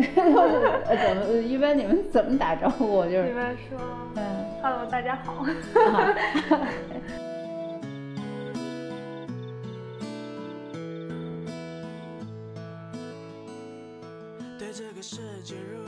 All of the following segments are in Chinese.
怎么一般你们怎么打招呼？就是一般说，嗯，Hello，大家好。啊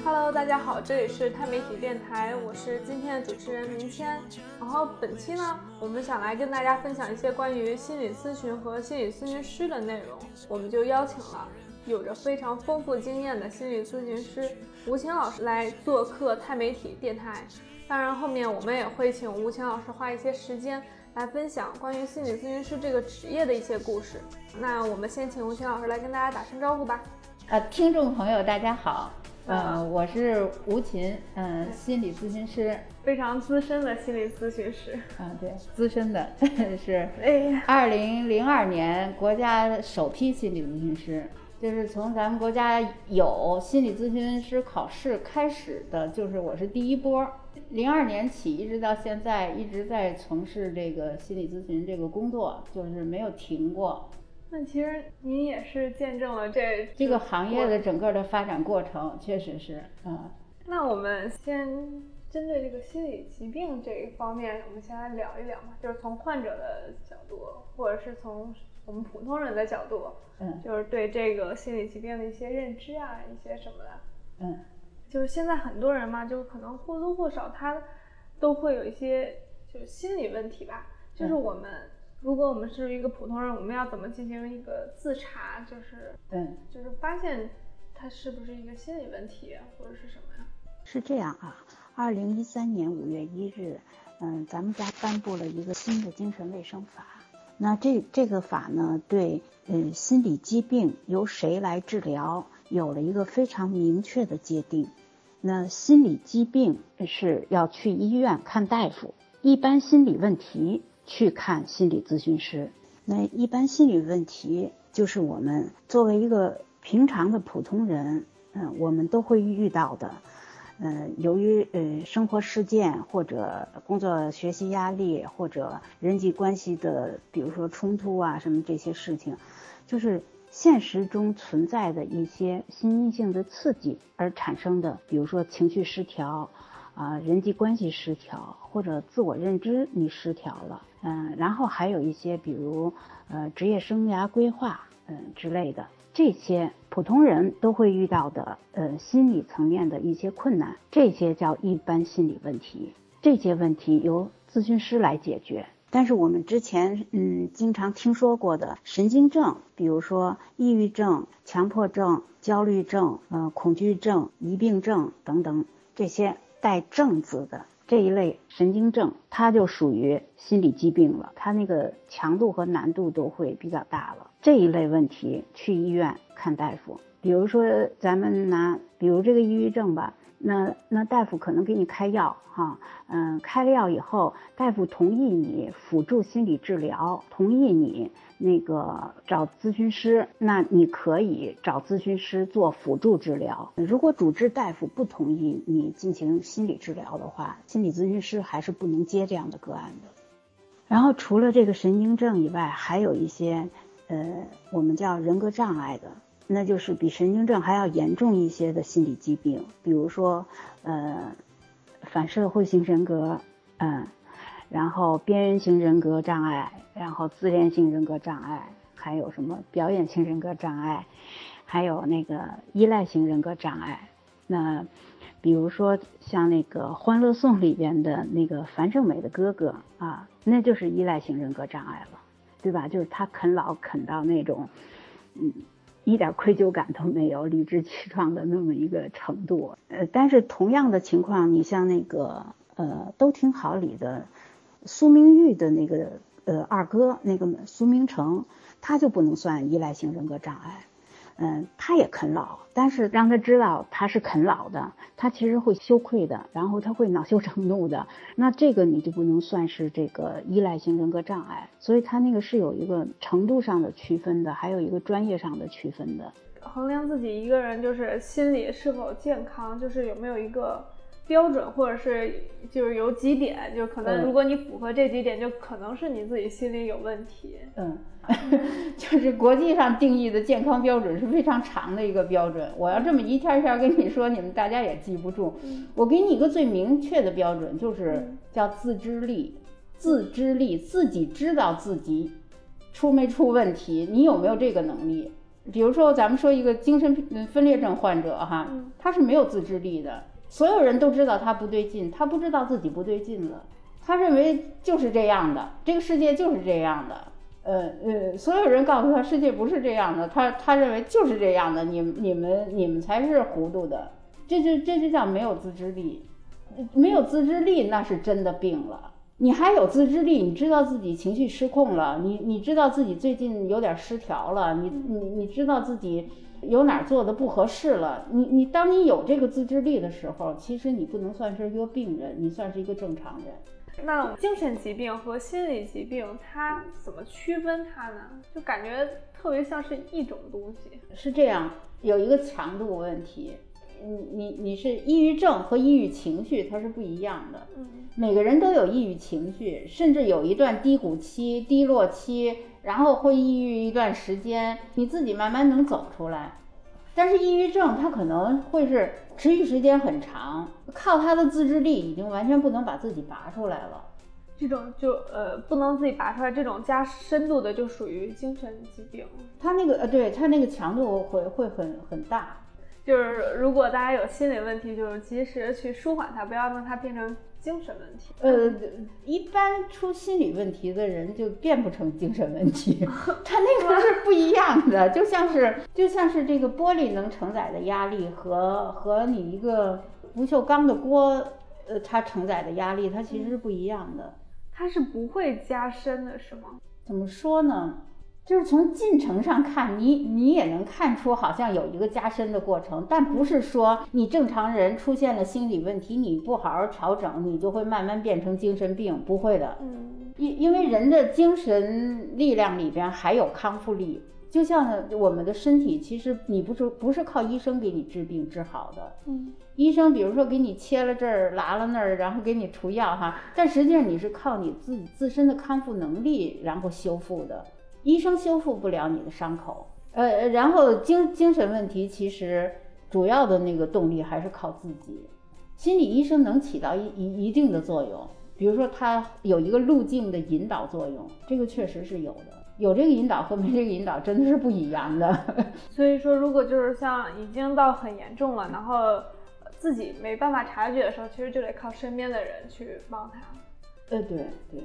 Hello，大家好，这里是钛媒体电台，我是今天的主持人明谦。然后本期呢，我们想来跟大家分享一些关于心理咨询和心理咨询师的内容，我们就邀请了有着非常丰富经验的心理咨询师吴晴老师来做客钛媒体电台。当然，后面我们也会请吴晴老师花一些时间来分享关于心理咨询师这个职业的一些故事。那我们先请吴晴老师来跟大家打声招呼吧。呃，听众朋友大家好，呃，我是吴琴，嗯、心理咨询师，非常资深的心理咨询师。啊，对，资深的 是哎，二零零二年国家首批心理咨询师，就是从咱们国家有心理咨询师考试开始的，就是我是第一波。零二年起一直到现在，一直在从事这个心理咨询这个工作，就是没有停过。那其实您也是见证了这这个行业的整个的发展过程，确实是，嗯。那我们先针对这个心理疾病这一方面，我们先来聊一聊嘛，就是从患者的角度，或者是从我们普通人的角度，嗯就是对这个心理疾病的一些认知啊，一些什么的。嗯就是现在很多人嘛，就可能或多或少他都会有一些就是心理问题吧。就是嗯我们、如果我们是一个普通人，我们要怎么进行一个自查？就是嗯，就是发现他是不是一个心理问题，或者是什么呀？是这样啊，二零一三年五月一日，嗯，咱们家颁布了一个新的精神卫生法。那这这个法呢，对嗯心理疾病由谁来治疗有了一个非常明确的界定。那心理疾病是要去医院看大夫，一般心理问题去看心理咨询师。那一般心理问题就是我们作为一个平常的普通人，嗯，我们都会遇到的。呃，由于呃生活事件或者工作学习压力或者人际关系的，比如说冲突啊什么这些事情，就是现实中存在的一些心因性的刺激而产生的，比如说情绪失调，啊、人际关系失调或者自我认知你失调了，嗯、然后还有一些比如呃职业生涯规划，嗯、之类的。这些普通人都会遇到的，呃，心理层面的一些困难，这些叫一般心理问题。这些问题由咨询师来解决。但是我们之前嗯经常听说过的神经症，比如说抑郁症、强迫症、焦虑症、呃恐惧症、疑病症等等这些带“症”字的这一类神经症，它就属于心理疾病了，它那个强度和难度都会比较大了。这一类问题去医院看大夫，比如说咱们拿，比如这个抑郁症吧，那那大夫可能给你开药哈，嗯，开了药以后，大夫同意你辅助心理治疗，同意你那个找咨询师，那你可以找咨询师做辅助治疗。如果主治大夫不同意你进行心理治疗的话，心理咨询师还是不能接这样的个案的。然后除了这个神经症以外，还有一些，呃，我们叫人格障碍的，那就是比神经症还要严重一些的心理疾病，比如说，呃，反社会型人格，嗯，然后边缘型人格障碍，然后自恋性人格障碍，还有什么表演型人格障碍，还有那个依赖型人格障碍。那比如说像那个《欢乐颂》里边的那个樊胜美的哥哥啊，那就是依赖型人格障碍了，对吧？就是他啃老啃到那种，嗯，一点愧疚感都没有，理直气壮的那么一个程度。呃，但是同样的情况，你像那个呃《都挺好》里的苏明玉的那个呃二哥那个苏明成，他就不能算依赖性人格障碍。嗯，他也啃老，但是让他知道他是啃老的，他其实会羞愧的，然后他会恼羞成怒的。那这个你就不能算是这个依赖性人格障碍，所以他那个是有一个程度上的区分的，还有一个专业上的区分的。衡量自己一个人就是心理是否健康，就是有没有一个标准，或者是就是有几点，就可能嗯如果你符合这几点，就可能是你自己心里有问题。嗯，就是国际上定义的健康标准是非常长的一个标准。我要这么一天一天跟你说，你们大家也记不住。我给你一个最明确的标准，就是嗯叫自知力。自知力，自己知道自己出没出问题，你有没有这个能力？比如说，咱们说一个精神分裂症患者哈嗯，他是没有自知力的，所有人都知道他不对劲，他不知道自己不对劲了，他认为就是这样的，这个世界就是这样的。呃呃，所有人告诉他世界不是这样的，他他认为就是这样的，你你们你们才是糊涂的，这就这就叫没有自知力，没有自知力那是真的病了。你还有自知力，你知道自己情绪失控了，你你知道自己最近有点失调了，你你你知道自己有哪儿做的不合适了，你你当你有这个自制力的时候，其实你不能算是一个病人，你算是一个正常人。那精神疾病和心理疾病，它怎么区分它呢？就感觉特别像是一种东西。是这样，有一个强度问题，你你你是抑郁症和抑郁情绪它是不一样的。嗯每个人都有抑郁情绪，甚至有一段低谷期、低落期，然后会抑郁一段时间，你自己慢慢能走出来。但是抑郁症它可能会是持续时间很长，靠他的自制力已经完全不能把自己拔出来了。这种就呃不能自己拔出来，这种加深度的就属于精神疾病。他那个呃，对他那个强度会会很很大。就是如果大家有心理问题，就是及时去舒缓它，不要让它变成精神问题。呃，一般出心理问题的人就变不成精神问题，他那个是不一样的，就像是就像是这个玻璃能承载的压力和和你一个不锈钢的锅，呃，它承载的压力它其实是不一样的。它是不会加深的，是吗？怎么说呢？就是从进程上看，你你也能看出好像有一个加深的过程，但不是说你正常人出现了心理问题，你不好好调整，你就会慢慢变成精神病，不会的。嗯因因为人的精神力量里边还有康复力，就像我们的身体，其实你不是不是靠医生给你治病治好的，嗯医生比如说给你切了这儿拉了那儿，然后给你涂药哈，但实际上你是靠你自己自身的康复能力然后修复的，医生修复不了你的伤口。呃，然后精精神问题其实主要的那个动力还是靠自己，心理医生能起到一一一定的作用。比如说，他有一个路径的引导作用，这个确实是有的。有这个引导和没这个引导真的是不一样的。所以说，如果就是像已经到很严重了，然后呃自己没办法察觉的时候，其实就得靠身边的人去帮他。呃，对对。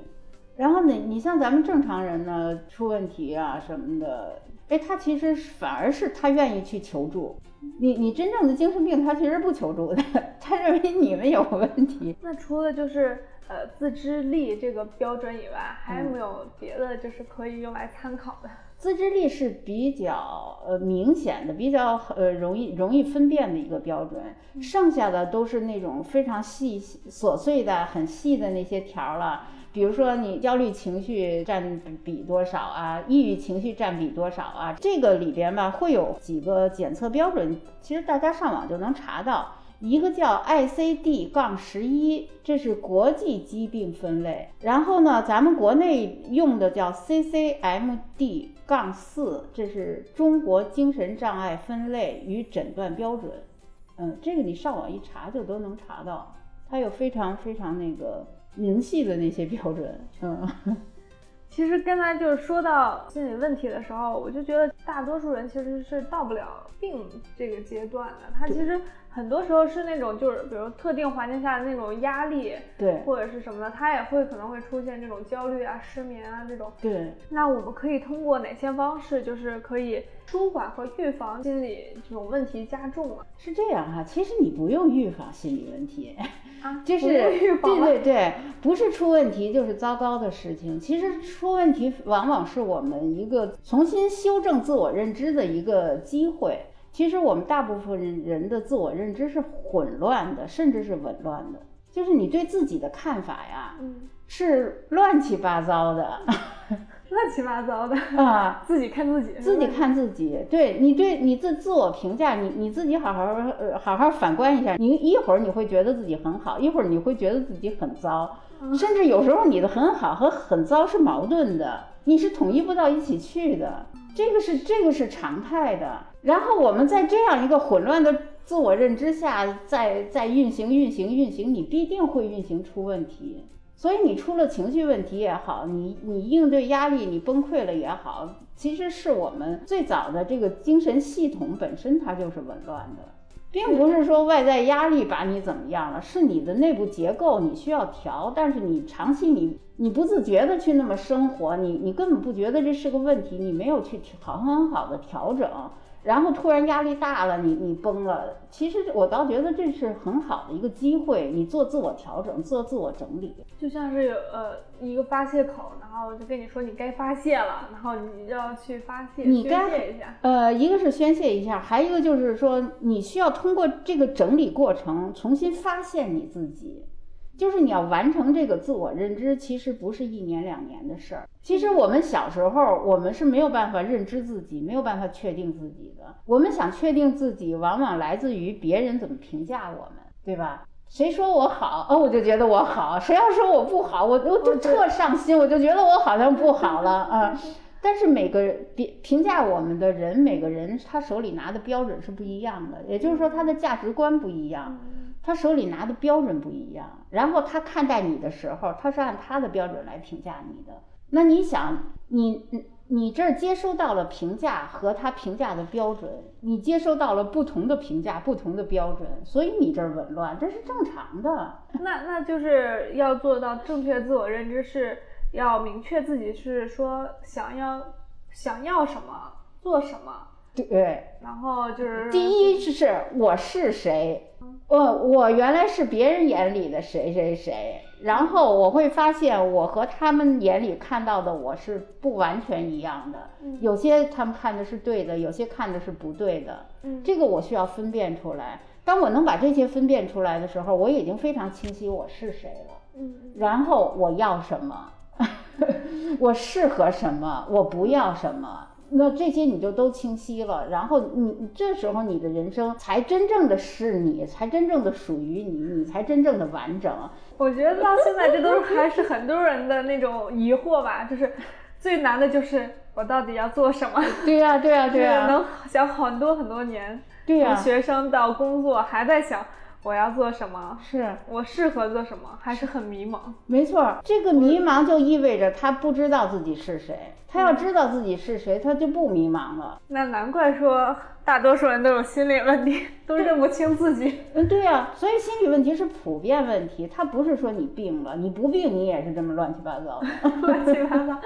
然后你，你像咱们正常人呢，出问题啊什么的，哎，他其实反而是他愿意去求助。你你真正的精神病，他其实不求助的，他认为你们有问题。那除了就是呃自知力这个标准以外，还有没有别的就是可以用来参考的？自知力是比较呃明显的，比较呃容易容易分辨的一个标准，剩下的都是那种非常细琐碎的、很细的那些条儿了。比如说你焦虑情绪占比多少啊，抑郁情绪占比多少啊，这个里边吧会有几个检测标准，其实大家上网就能查到。一个叫 ICD 杠十一，这是国际疾病分类。然后呢，咱们国内用的叫 CCMD 杠四，这是中国精神障碍分类与诊断标准。嗯，这个你上网一查就都能查到，它有非常非常那个明细的那些标准。嗯。其实刚才就是说到心理问题的时候，我就觉得大多数人其实是到不了病这个阶段的。他其实很多时候是那种就是比如特定环境下的那种压力，对或者是什么的，他也会可能会出现这种焦虑啊、失眠啊这种。对，那我们可以通过哪些方式，就是可以舒缓和预防心理这种问题加重啊？是这样哈、其实你不用预防心理问题。啊，就是预防对对对，不是出问题就是糟糕的事情。其实出问题往往是我们一个重新修正自我认知的一个机会。其实我们大部分人的自我认知是混乱的，甚至是紊乱的，就是你对自己的看法呀嗯，是乱七八糟的。乱七八糟的。啊，自己看自己，自己看自己，对你对你自自我评价，你你自己好好呃好好反观一下，你一会儿你会觉得自己很好，一会儿你会觉得自己很糟，甚至有时候你的很好和很糟是矛盾的，你是统一不到一起去的，这个是这个是常态的。然后我们在这样一个混乱的自我认知下，在在运行运行运行，你必定会运行出问题。所以你出了情绪问题也好，你你应对压力你崩溃了也好，其实是我们最早的这个精神系统本身它就是紊乱的，并不是说外在压力把你怎么样了，是你的内部结构你需要调，但是你长期你你不自觉的去那么生活，你你根本不觉得这是个问题，你没有去好很好的调整。然后突然压力大了，你你崩了。其实我倒觉得这是很好的一个机会，你做自我调整，做自我整理，就像是有呃一个发泄口，然后就跟你说你该发泄了，然后你要去发泄，你宣泄一下。呃，一个是宣泄一下，还一个就是说你需要通过这个整理过程重新发现你自己。就是你要完成这个自我认知，其实不是一年两年的事儿。其实我们小时候，我们是没有办法认知自己，没有办法确定自己的。我们想确定自己，往往来自于别人怎么评价我们，对吧？谁说我好，哦，我就觉得我好；谁要说我不好，我我就特上心，我就觉得我好像不好了 啊。但是每个别评价我们的人，每个人他手里拿的标准是不一样的，也就是说他的价值观不一样。他手里拿的标准不一样，然后他看待你的时候，他是按他的标准来评价你的。那你想，你你这儿接收到了评价和他评价的标准，你接收到了不同的评价、不同的标准，所以你这儿紊乱，这是正常的。那那就是要做到正确自我认知，是要明确自己是说想要想要什么，做什么。对，然后就是第一是我是谁，我我原来是别人眼里的谁谁谁，然后我会发现我和他们眼里看到的我是不完全一样的，有些他们看的是对的，有些看的是不对的，这个我需要分辨出来。当我能把这些分辨出来的时候，我已经非常清晰我是谁了，嗯，然后我要什么，我适合什么，我不要什么。那这些你就都清晰了，然后你这时候你的人生才真正的是你，才真正的属于你，你才真正的完整。我觉得到现在这都还是很多人的那种疑惑吧，就是最难的就是我到底要做什么？对呀，对呀，对呀，能想很多很多年。对呀，从学生到工作还在想。我要做什么？是我适合做什么？还是很迷茫。没错，这个迷茫就意味着他不知道自己是谁。他要知道自己是谁，他就不迷茫了。那难怪说。大多数人都有心理问题，都认不清自己。嗯，对呀，所以心理问题是普遍问题，它不是说你病了，你不病你也是这么乱七八糟的。乱七八糟，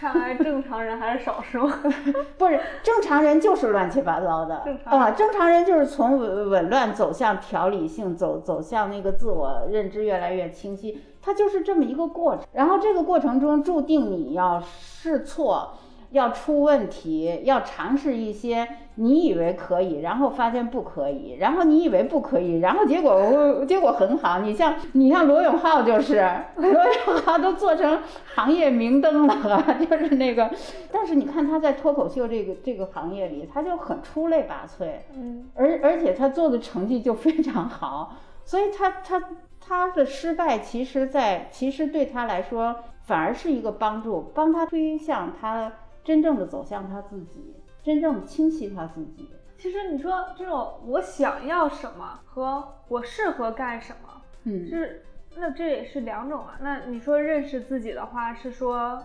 看来正常人还是少数。不是正常人就是乱七八糟的啊，正常人就是从紊紊乱走向条理性，走走向那个自我认知越来越清晰，它就是这么一个过程。然后这个过程中注定你要试错。要出问题，要尝试一些你以为可以，然后发现不可以，然后你以为不可以，然后结果结果很好。你像你像罗永浩就是罗永浩都做成行业明灯了，就是那个。但是你看他在脱口秀这个这个行业里，他就很出类拔萃，嗯，而而且他做的成绩就非常好，所以他他他的失败，其实在其实对他来说反而是一个帮助，帮他推向他。真正的走向他自己，真正的清晰他自己。其实你说这种我想要什么和我适合干什么，嗯，是那这也是两种啊。那你说认识自己的话，是说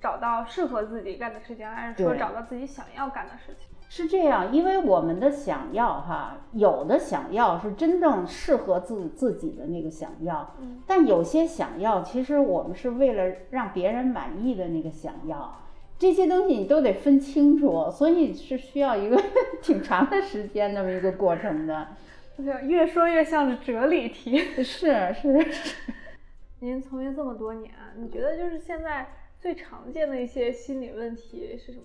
找到适合自己干的事情，还是说找到自己想要干的事情？是这样，因为我们的想要哈，有的想要是真正适合自自己的那个想要，嗯，但有些想要其实我们是为了让别人满意的那个想要。这些东西你都得分清楚，所以是需要一个 挺长的时间那么一个过程的。越说越像是哲理题。是是是。您从业这么多年，你觉得就是现在最常见的一些心理问题是什么？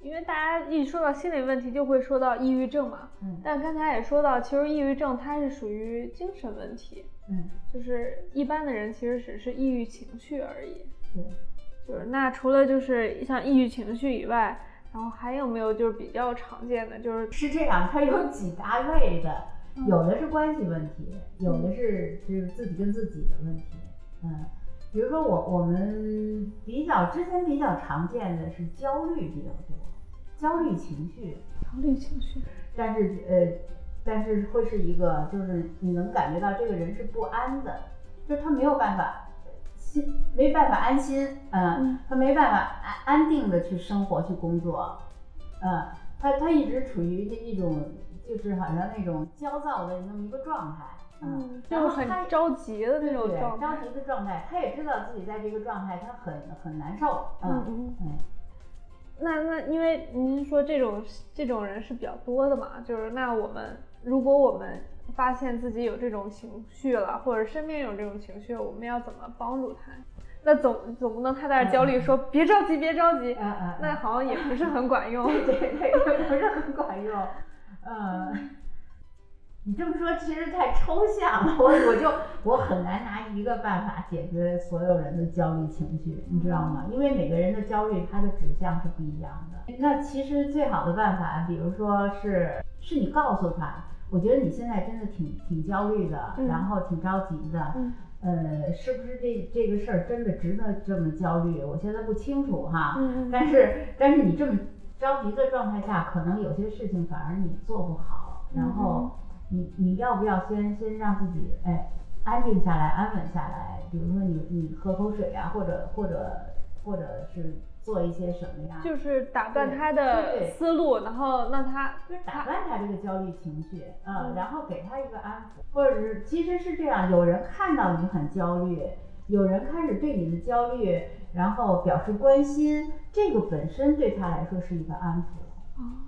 因为大家一说到心理问题，就会说到抑郁症嘛。嗯。但刚才也说到，其实抑郁症它是属于精神问题。嗯。就是一般的人其实只是抑郁情绪而已。对。就是那除了就是像抑郁情绪以外，然后还有没有就是比较常见的？就是是这样，它有几大类的，有的是关系问题，有的是就是自己跟自己的问题。嗯，比如说我我们比较之前比较常见的是焦虑比较多，焦虑情绪，焦虑情绪，但是呃，但是会是一个就是你能感觉到这个人是不安的，就是他没有办法心没办法安心，嗯，他没办法安安定的去生活去工作，嗯，他他一直处于这一种就是好像那种焦躁的那么一个状态。嗯，就是很着急的那种状态，着急的状态，他也知道自己在这个状态，他很很难受。嗯嗯嗯。那那因为您说这种这种人是比较多的嘛，就是那我们如果我们发现自己有这种情绪了，或者身边有这种情绪，我们要怎么帮助他？那总总不能他在焦虑说别着急别着急，那好像也不是很管用。对 对对，不是很管用。嗯。你这么说其实太抽象了，我我就我很难拿一个办法解决所有人的焦虑情绪，你知道吗？因为每个人的焦虑它的指向是不一样的。那其实最好的办法，比如说是是你告诉他，我觉得你现在真的挺挺焦虑的，然后挺着急的，呃，是不是这这个事儿真的值得这么焦虑？我现在不清楚哈，但是但是你这么着急的状态下，可能有些事情反而你做不好，然后。你你要不要先先让自己哎安静下来，安稳下来？比如说你你喝口水啊，或者或者或者是做一些什么呀？就是打断他的思路，然后让他就是打断他这个焦虑情绪，嗯，然后给他一个安抚，或者是其实是这样，有人看到你很焦虑，有人开始对你的焦虑然后表示关心，这个本身对他来说是一个安抚。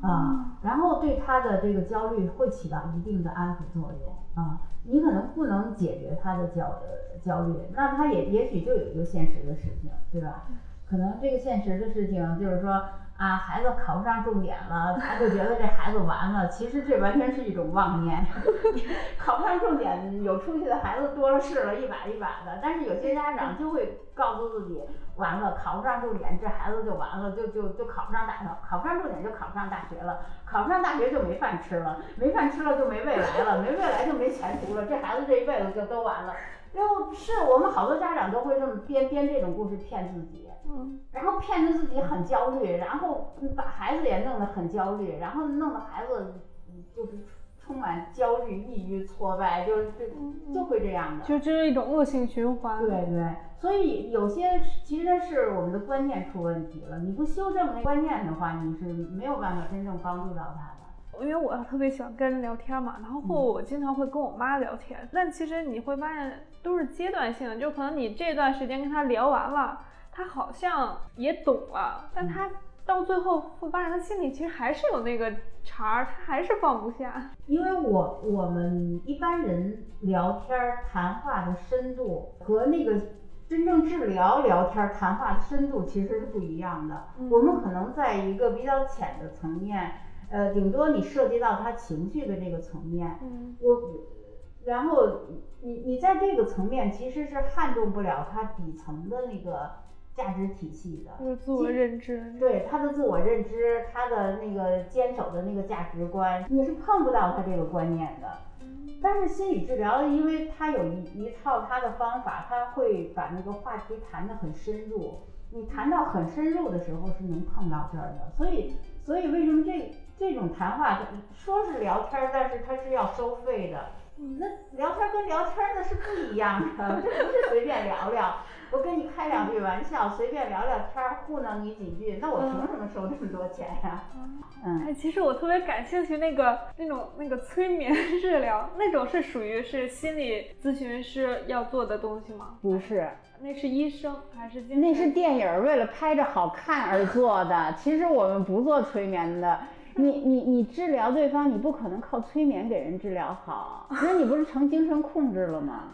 啊，然后对他的这个焦虑会起到一定的安抚作用啊。你可能不能解决他的焦焦虑，那他也也许就有一个现实的事情，对吧？可能这个现实的事情就是说。啊，孩子考不上重点了，他就觉得这孩子完了。其实这完全是一种妄念。考不上重点，有出息的孩子多了是了，一把一把的。但是有些家长就会告诉自己，完了，考不上重点，这孩子就完了，就就就考不上大学，考不上重点就考不上大学了，考不上大学就没饭吃了，没饭吃了就没未来了，没未来就没前途了，这孩子这一辈子就都完了。就是我们好多家长都会这么编编这种故事骗自己。嗯，然后骗得自己很焦虑，然后把孩子也弄得很焦虑，然后弄得孩子就是充满焦虑、抑郁、挫败，就就就会这样的，就这是一种恶性循环。对对，所以有些其实是我们的观念出问题了，你不修正那观念的话，你是没有办法真正帮助到他的。因为我特别喜欢跟人聊天嘛，然后我经常会跟我妈聊天，但其实你会发现都是阶段性的，就可能你这段时间跟他聊完了。他好像也懂了，但他到最后会发现，他心里其实还是有那个茬儿，他还是放不下。因为我我们一般人聊天谈话的深度和那个真正治疗聊天谈话的深度其实是不一样的。我们可能在一个比较浅的层面，呃，顶多你涉及到他情绪的这个层面，嗯我，然后你你在这个层面其实是撼动不了他底层的那个。价值体系的，就是自我认知，对他的自我认知，他的那个坚守的那个价值观，你是碰不到他这个观念的。但是心理治疗，因为他有一一套他的方法，他会把那个话题谈得很深入。你谈到很深入的时候，是能碰到这儿的。所以，所以为什么这这种谈话说是聊天，但是他是要收费的？那聊天跟聊天那是不一样的，这不是随便聊聊。我跟你开两句玩笑，随便聊聊天，糊弄你几句，那我凭什么收这么多钱呀？嗯，哎，其实我特别感兴趣那个那种那个催眠治疗，那种是属于是心理咨询师要做的东西吗？不是，那是医生还是？那是电影为了拍着好看而做的。其实我们不做催眠的。你你你治疗对方，你不可能靠催眠给人治疗好，那你不是成精神控制了吗？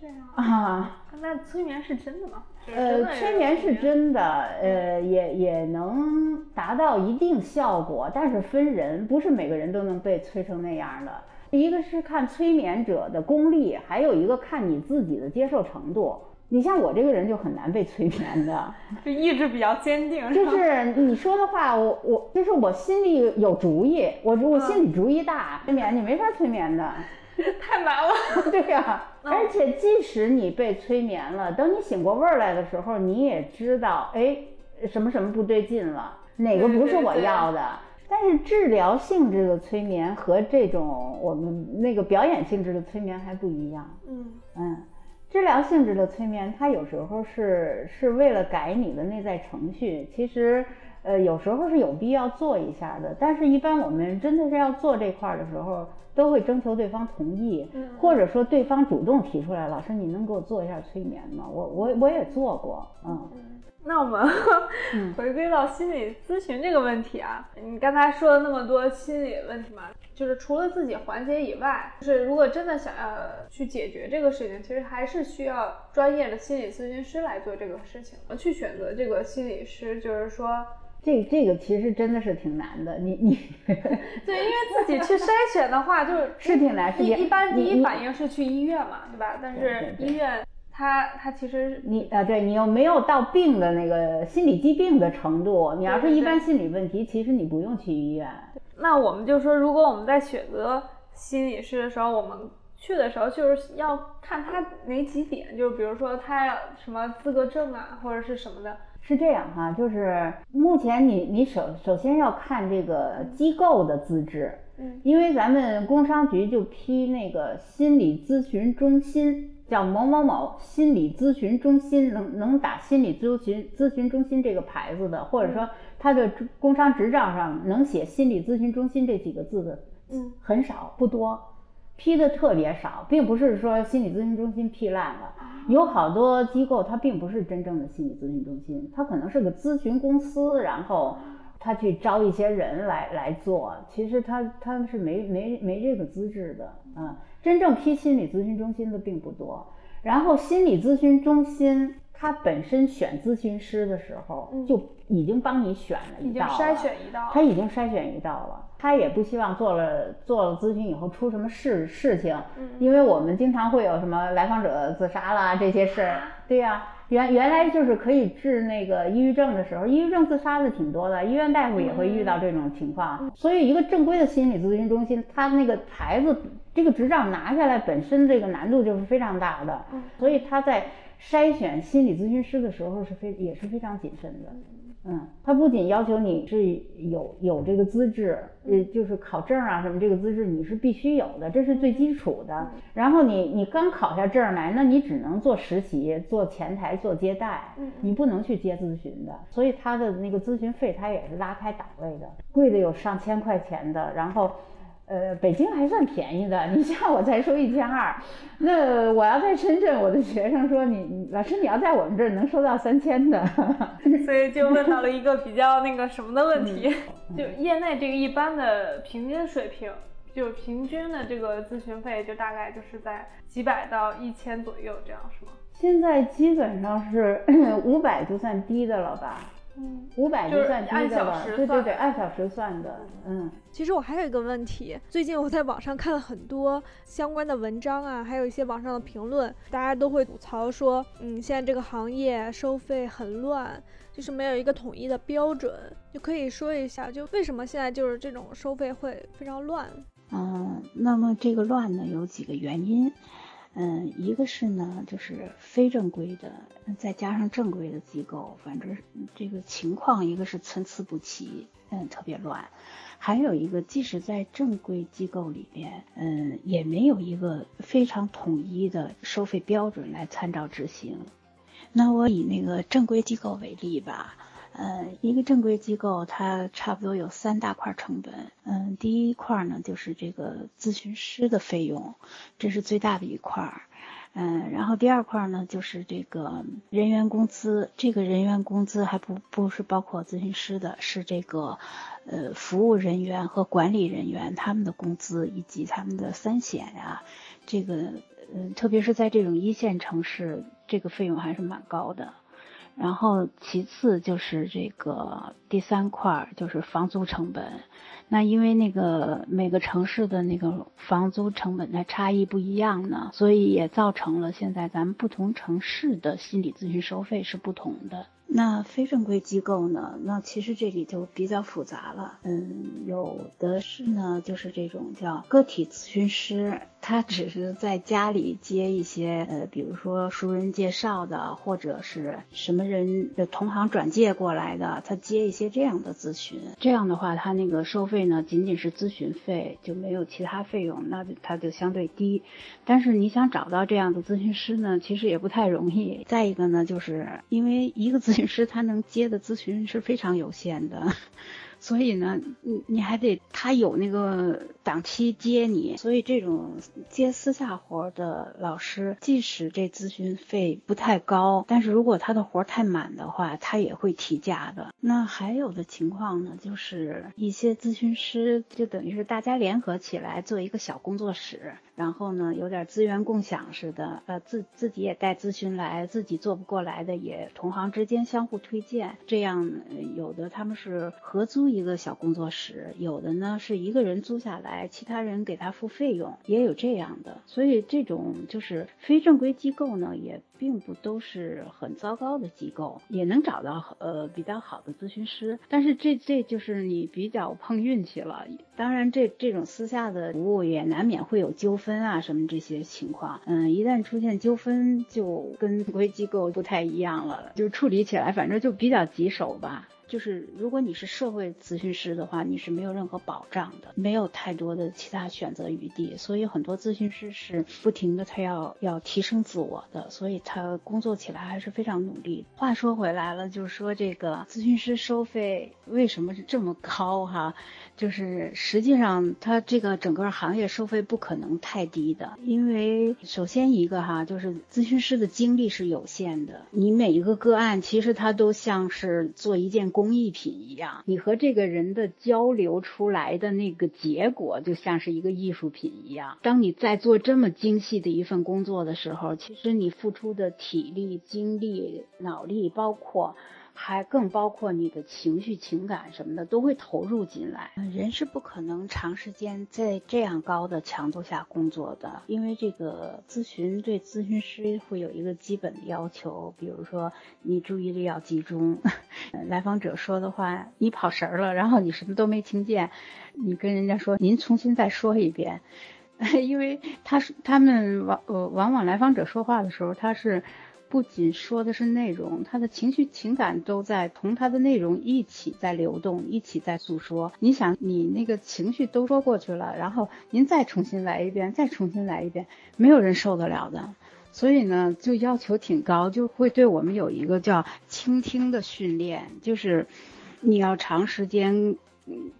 这样啊？那催眠是真的吗？呃，催眠是真的，呃，也也能达到一定效果，但是分人，不是每个人都能被催成那样的。一个是看催眠者的功力，还有一个看你自己的接受程度。你像我这个人就很难被催眠的，就意志比较坚定。就是你说的话，我我就是我心里有主意，我我心里主意大，催眠你没法催眠的，太难了。对呀，而且即使你被催眠了，等你醒过味儿来的时候，你也知道，哎，什么什么不对劲了，哪个不是我要的。但是治疗性质的催眠和这种我们那个表演性质的催眠还不一样。嗯嗯。治疗性质的催眠，它有时候是是为了改你的内在程序，其实，呃，有时候是有必要做一下的。但是，一般我们真的是要做这块的时候，都会征求对方同意，或者说对方主动提出来，老师，你能给我做一下催眠吗？我我我也做过，嗯。那我们 回归到心理咨询这个问题啊，你刚才说了那么多心理问题嘛，就是除了自己缓解以外，就是如果真的想要去解决这个事情，其实还是需要专业的心理咨询师来做这个事情。去选择这个心理师，就是说，这这个其实真的是挺难的。你你 对，因为自己去筛选的话，就是 是挺难。一一般第一反应是去医院嘛，对吧？但是医院。他他其实你啊，对你又没有到病的那个心理疾病的程度。你要是一般心理问题，其实你不用去医院。那我们就说，如果我们在选择心理师的时候，我们去的时候就是要看他哪几点，就比如说他要什么资格证啊，或者是什么的。是这样哈，就是目前你你首首先要看这个机构的资质，嗯，因为咱们工商局就批那个心理咨询中心。叫某某某心理咨询中心，能能打心理咨询咨询中心这个牌子的，或者说他的工商执照上能写心理咨询中心这几个字的，嗯，很少不多，批的特别少，并不是说心理咨询中心批烂了，有好多机构它并不是真正的心理咨询中心，它可能是个咨询公司，然后他去招一些人来来做，其实他他是没没没这个资质的，嗯。真正批心理咨询中心的并不多，然后心理咨询中心它本身选咨询师的时候就已经帮你选了一道，筛选一道，他已经筛选一道了，他也不希望做了做了咨询以后出什么事事情，因为我们经常会有什么来访者自杀啦这些事儿，对呀。原原来就是可以治那个抑郁症的时候，抑郁症自杀的挺多的，医院大夫也会遇到这种情况。所以，一个正规的心理咨询中心，他那个牌子、这个执照拿下来，本身这个难度就是非常大的。所以他在筛选心理咨询师的时候是非也是非常谨慎的。嗯，他不仅要求你是有有这个资质，呃，就是考证啊什么这个资质你是必须有的，这是最基础的。然后你你刚考下证来，那你只能做实习、做前台、做接待，你不能去接咨询的。所以他的那个咨询费他也是拉开档位的，贵的有上千块钱的，然后。呃，北京还算便宜的，你像我才收一千二，那我要在深圳，我的学生说你老师你要在我们这儿能收到三千的，所以就问到了一个比较那个什么的问题，就业内这个一般的平均水平，就平均的这个咨询费就大概就是在几百到一千左右，这样是吗？现在基本上是五百就算低的了吧。嗯，五百就算低的了，对对对，按小时算的。嗯，其实我还有一个问题，最近我在网上看了很多相关的文章啊，还有一些网上的评论，大家都会吐槽说，嗯，现在这个行业收费很乱，就是没有一个统一的标准，就可以说一下，就为什么现在就是这种收费会非常乱？嗯，那么这个乱呢，有几个原因。嗯，一个是呢，就是非正规的，再加上正规的机构，反正这个情况一个是参差不齐，嗯，特别乱；还有一个，即使在正规机构里边，嗯，也没有一个非常统一的收费标准来参照执行。那我以那个正规机构为例吧。呃，一个正规机构，它差不多有三大块成本。嗯，第一块呢，就是这个咨询师的费用，这是最大的一块。嗯，然后第二块呢，就是这个人员工资。这个人员工资还不不是包括咨询师的，是这个呃服务人员和管理人员他们的工资以及他们的三险呀。这个嗯，特别是在这种一线城市，这个费用还是蛮高的。然后其次就是这个第三块就是房租成本。那因为那个每个城市的那个房租成本的差异不一样呢，所以也造成了现在咱们不同城市的心理咨询收费是不同的。那非正规机构呢？那其实这里就比较复杂了。嗯，有的是呢，就是这种叫个体咨询师，他只是在家里接一些呃，比如说熟人介绍的，或者是什么人的同行转介过来的，他接一些这样的咨询。这样的话，他那个收费呢，仅仅是咨询费，就没有其他费用，那他就相对低。但是你想找到这样的咨询师呢，其实也不太容易。再一个呢，就是因为一个咨询 师他能接的咨询是非常有限的。所以呢，你你还得他有那个档期接你，所以这种接私下活的老师，即使这咨询费不太高，但是如果他的活太满的话，他也会提价的。那还有的情况呢，就是一些咨询师就等于是大家联合起来做一个小工作室。然后呢，有点资源共享似的，呃，自自己也带咨询来，自己做不过来的也同行之间相互推荐，这样有的他们是合租一个小工作室，有的呢是一个人租下来，其他人给他付费用，也有这样的。所以这种就是非正规机构呢，也并不都是很糟糕的机构，也能找到呃比较好的咨询师。但是这这就是你比较碰运气了。当然，这这种私下的服务也难免会有纠纷。分啊，什么这些情况，嗯，一旦出现纠纷，就跟正规机构不太一样了，就处理起来，反正就比较棘手吧。就是如果你是社会咨询师的话，你是没有任何保障的，没有太多的其他选择余地，所以很多咨询师是不停的，他要要提升自我的，所以他工作起来还是非常努力。话说回来了，就是说这个咨询师收费为什么是这么高哈？就是实际上他这个整个行业收费不可能太低的，因为首先一个哈，就是咨询师的精力是有限的，你每一个个案其实他都像是做一件。工艺品一样，你和这个人的交流出来的那个结果，就像是一个艺术品一样。当你在做这么精细的一份工作的时候，其实你付出的体力、精力、脑力，包括。还更包括你的情绪、情感什么的都会投入进来。人是不可能长时间在这样高的强度下工作的，因为这个咨询对咨询师会有一个基本的要求，比如说你注意力要集中，来访者说的话你跑神儿了，然后你什么都没听见，你跟人家说您重新再说一遍，因为他是他们往呃往往来访者说话的时候他是。不仅说的是内容，他的情绪情感都在同他的内容一起在流动，一起在诉说。你想，你那个情绪都说过去了，然后您再重新来一遍，再重新来一遍，没有人受得了的。所以呢，就要求挺高，就会对我们有一个叫倾听的训练，就是你要长时间。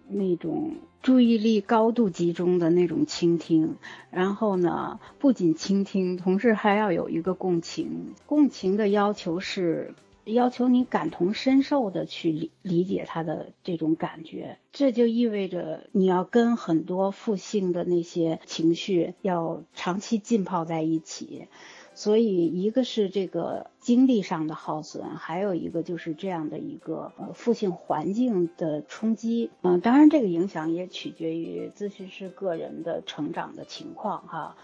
那种注意力高度集中的那种倾听，然后呢，不仅倾听，同时还要有一个共情。共情的要求是要求你感同身受的去理理解他的这种感觉，这就意味着你要跟很多负性的那些情绪要长期浸泡在一起。所以，一个是这个精力上的耗损，还有一个就是这样的一个呃负性环境的冲击。嗯，当然这个影响也取决于咨询师个人的成长的情况哈。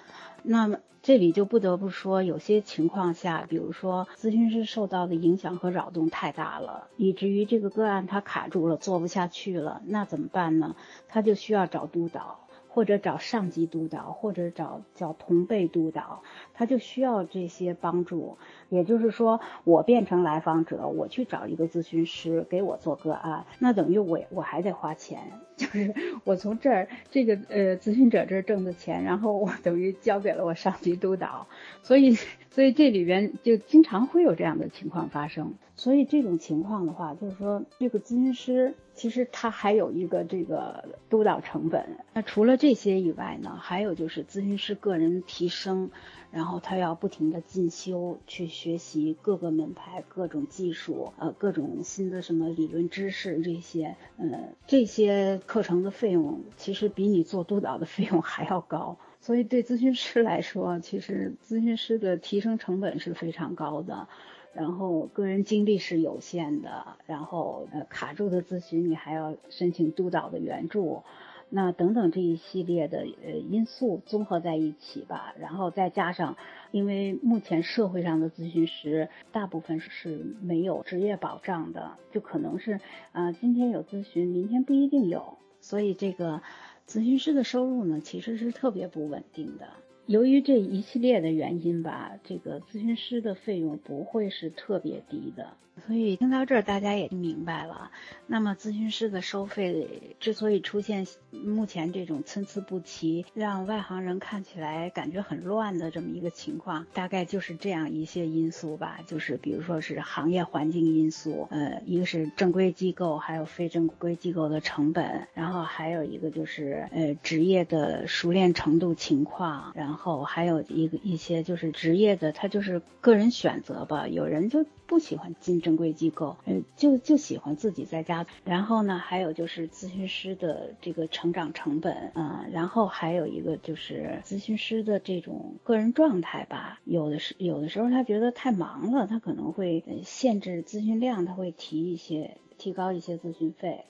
那么这里就不得不说，有些情况下，比如说咨询师受到的影响和扰动太大了，以至于这个个案他卡住了，做不下去了，那怎么办呢？他就需要找督导。或者找上级督导，或者找叫同辈督导，他就需要这些帮助。也就是说，我变成来访者，我去找一个咨询师给我做个案，那等于我我还得花钱，就是我从这儿这个呃咨询者这儿挣的钱，然后我等于交给了我上级督导，所以所以这里边就经常会有这样的情况发生。所以这种情况的话，就是说这个咨询师其实他还有一个这个督导成本。那除了这些以外呢，还有就是咨询师个人提升，然后他要不停的进修，去学习各个门派、各种技术，呃，各种新的什么理论知识这些，呃，这些课程的费用其实比你做督导的费用还要高。所以对咨询师来说，其实咨询师的提升成本是非常高的。然后个人精力是有限的，然后呃卡住的咨询你还要申请督导的援助，那等等这一系列的呃因素综合在一起吧，然后再加上，因为目前社会上的咨询师大部分是没有职业保障的，就可能是啊今天有咨询，明天不一定有，所以这个咨询师的收入呢其实是特别不稳定的。由于这一系列的原因吧，这个咨询师的费用不会是特别低的。所以听到这儿，大家也明白了。那么咨询师的收费之所以出现目前这种参差不齐，让外行人看起来感觉很乱的这么一个情况，大概就是这样一些因素吧。就是比如说是行业环境因素，呃，一个是正规机构还有非正规机构的成本，然后还有一个就是呃职业的熟练程度情况，然后还有一个一些就是职业的他就是个人选择吧，有人就。不喜欢进正规机构，嗯，就就喜欢自己在家。然后呢，还有就是咨询师的这个成长成本，嗯，然后还有一个就是咨询师的这种个人状态吧。有的是有的时候他觉得太忙了，他可能会限制咨询量，他会提一些提高一些咨询费。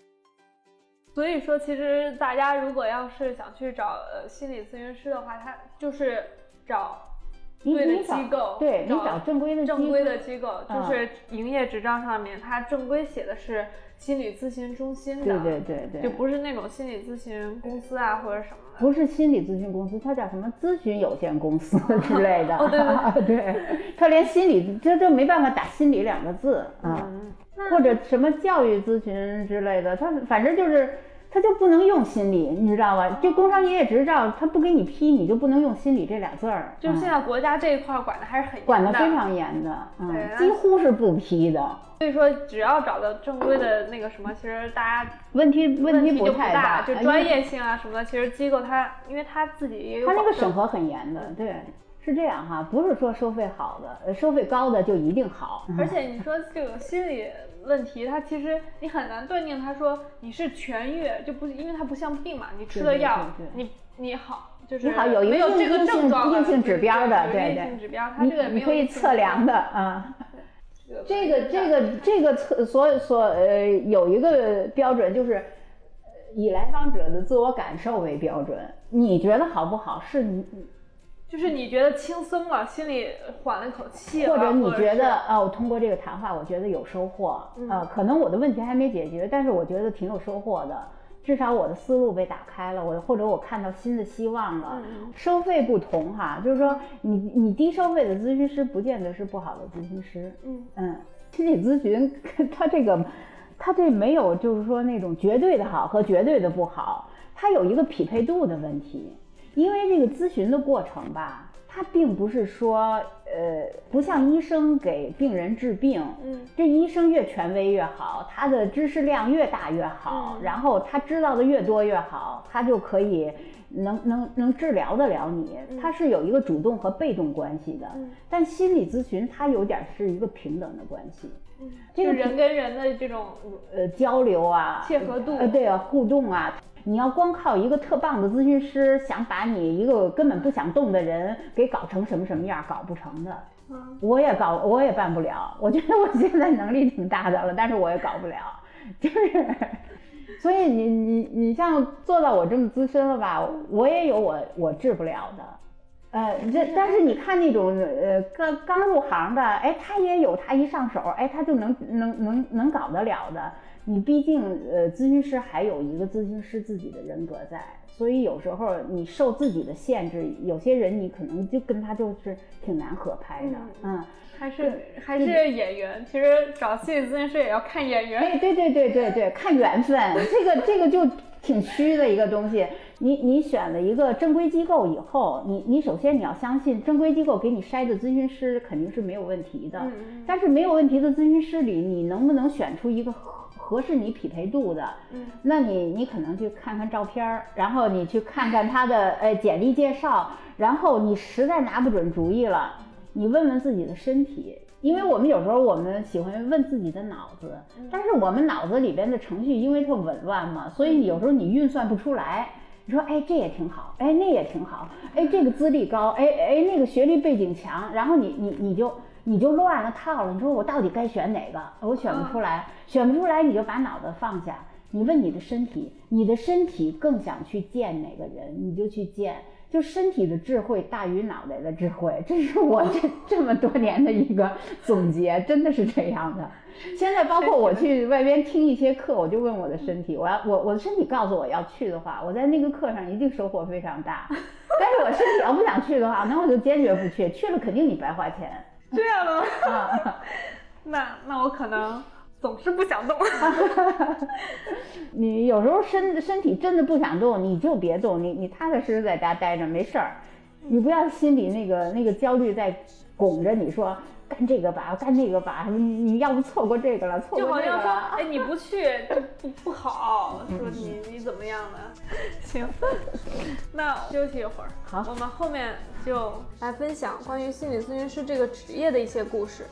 所以说，其实大家如果要是想去找心理咨询师的话，他就是找。对的机构，对你找正规的正规的机构，就是营业执照上面，它正规写的是心理咨询中心的，对对对对，就不是那种心理咨询公司啊或者什么的。不是心理咨询公司，它叫什么咨询有限公司之类的。哦对对 对，它连心理这这没办法打心理两个字啊，或者什么教育咨询之类的，它反正就是。他就不能用心理，你知道吧？这工商营业执照他不给你批，你就不能用心理这俩字儿。就现在国家这一块管的还是很严管的非常严的，嗯，几乎是不批的。所以说，只要找到正规的那个什么，其实大家问题问题不太大，就专业性啊什么的，其实机构它因为它自己也有。它那个审核很严的，对。是这样哈，不是说收费好的，呃，收费高的就一定好。而且你说这个心理问题，它其实你很难断定，他说你是痊愈，就不，因为它不像病嘛，你吃了药，你你好，就是你好有一个硬硬性硬性指标的，对对，硬性指标，它这个你可以测量的啊。这个这个这个测所所呃有一个标准，就是以来访者的自我感受为标准，你觉得好不好是你。就是你觉得轻松了，心里缓了口气，或者你觉得啊，我通过这个谈话，我觉得有收获，啊，可能我的问题还没解决，但是我觉得挺有收获的，至少我的思路被打开了，我或者我看到新的希望了。收费不同哈，就是说你你低收费的咨询师不见得是不好的咨询师，嗯嗯，心理咨询他这个他这没有就是说那种绝对的好和绝对的不好，它有一个匹配度的问题。因为这个咨询的过程吧，它并不是说，呃，不像医生给病人治病，嗯，这医生越权威越好，他的知识量越大越好，然后他知道的越多越好，他就可以能能能治疗得了你，他是有一个主动和被动关系的。但心理咨询它有点是一个平等的关系，这个人跟人的这种呃交流啊，切合度，呃对啊，互动啊。你要光靠一个特棒的咨询师，想把你一个根本不想动的人给搞成什么什么样，搞不成的。我也搞，我也办不了。我觉得我现在能力挺大的了，但是我也搞不了。就是，所以你你你像做到我这么资深了吧，我也有我我治不了的。呃，这但是你看那种呃刚刚入行的，哎，他也有他一上手，哎，他就能能能能搞得了的。你毕竟，呃，咨询师还有一个咨询师自己的人格在，所以有时候你受自己的限制，有些人你可能就跟他就是挺难合拍的，嗯，还是还是演员，其实找心理咨询师也要看演员，哎，对对对对对，看缘分，这个这个就挺虚的一个东西。你你选了一个正规机构以后，你你首先你要相信正规机构给你筛的咨询师肯定是没有问题的，但是没有问题的咨询师里，你能不能选出一个？合适你匹配度的，嗯，那你你可能去看看照片儿，然后你去看看他的呃简历介绍，然后你实在拿不准主意了，你问问自己的身体，因为我们有时候我们喜欢问自己的脑子，但是我们脑子里边的程序因为特紊乱嘛，所以有时候你运算不出来。你说哎这也挺好，哎那也挺好，哎这个资历高，哎哎那个学历背景强，然后你你你就你就乱了套了。你说我到底该选哪个？我选不出来，选不出来你就把脑子放下，你问你的身体，你的身体更想去见哪个人，你就去见。就身体的智慧大于脑袋的智慧，这是我这这么多年的一个总结，真的是这样的。现在包括我去外边听一些课，我就问我的身体，我要我我的身体告诉我要去的话，我在那个课上一定收获非常大。但是我身体要不想去的话，那我就坚决不去，去了肯定你白花钱。这样的吗？啊，那那我可能总是不想动。你有时候身身体真的不想动，你就别动，你你踏踏实实在家待着没事儿，你不要心里那个那个焦虑在拱着你说干这个吧，干那个吧，你你要不错过这个了，错就好像说，过这个了。哎，你不去就不不好，说你你怎么样的？行，那休息一会儿。好我们后面就来分享关于心理咨询师这个职业的一些故事。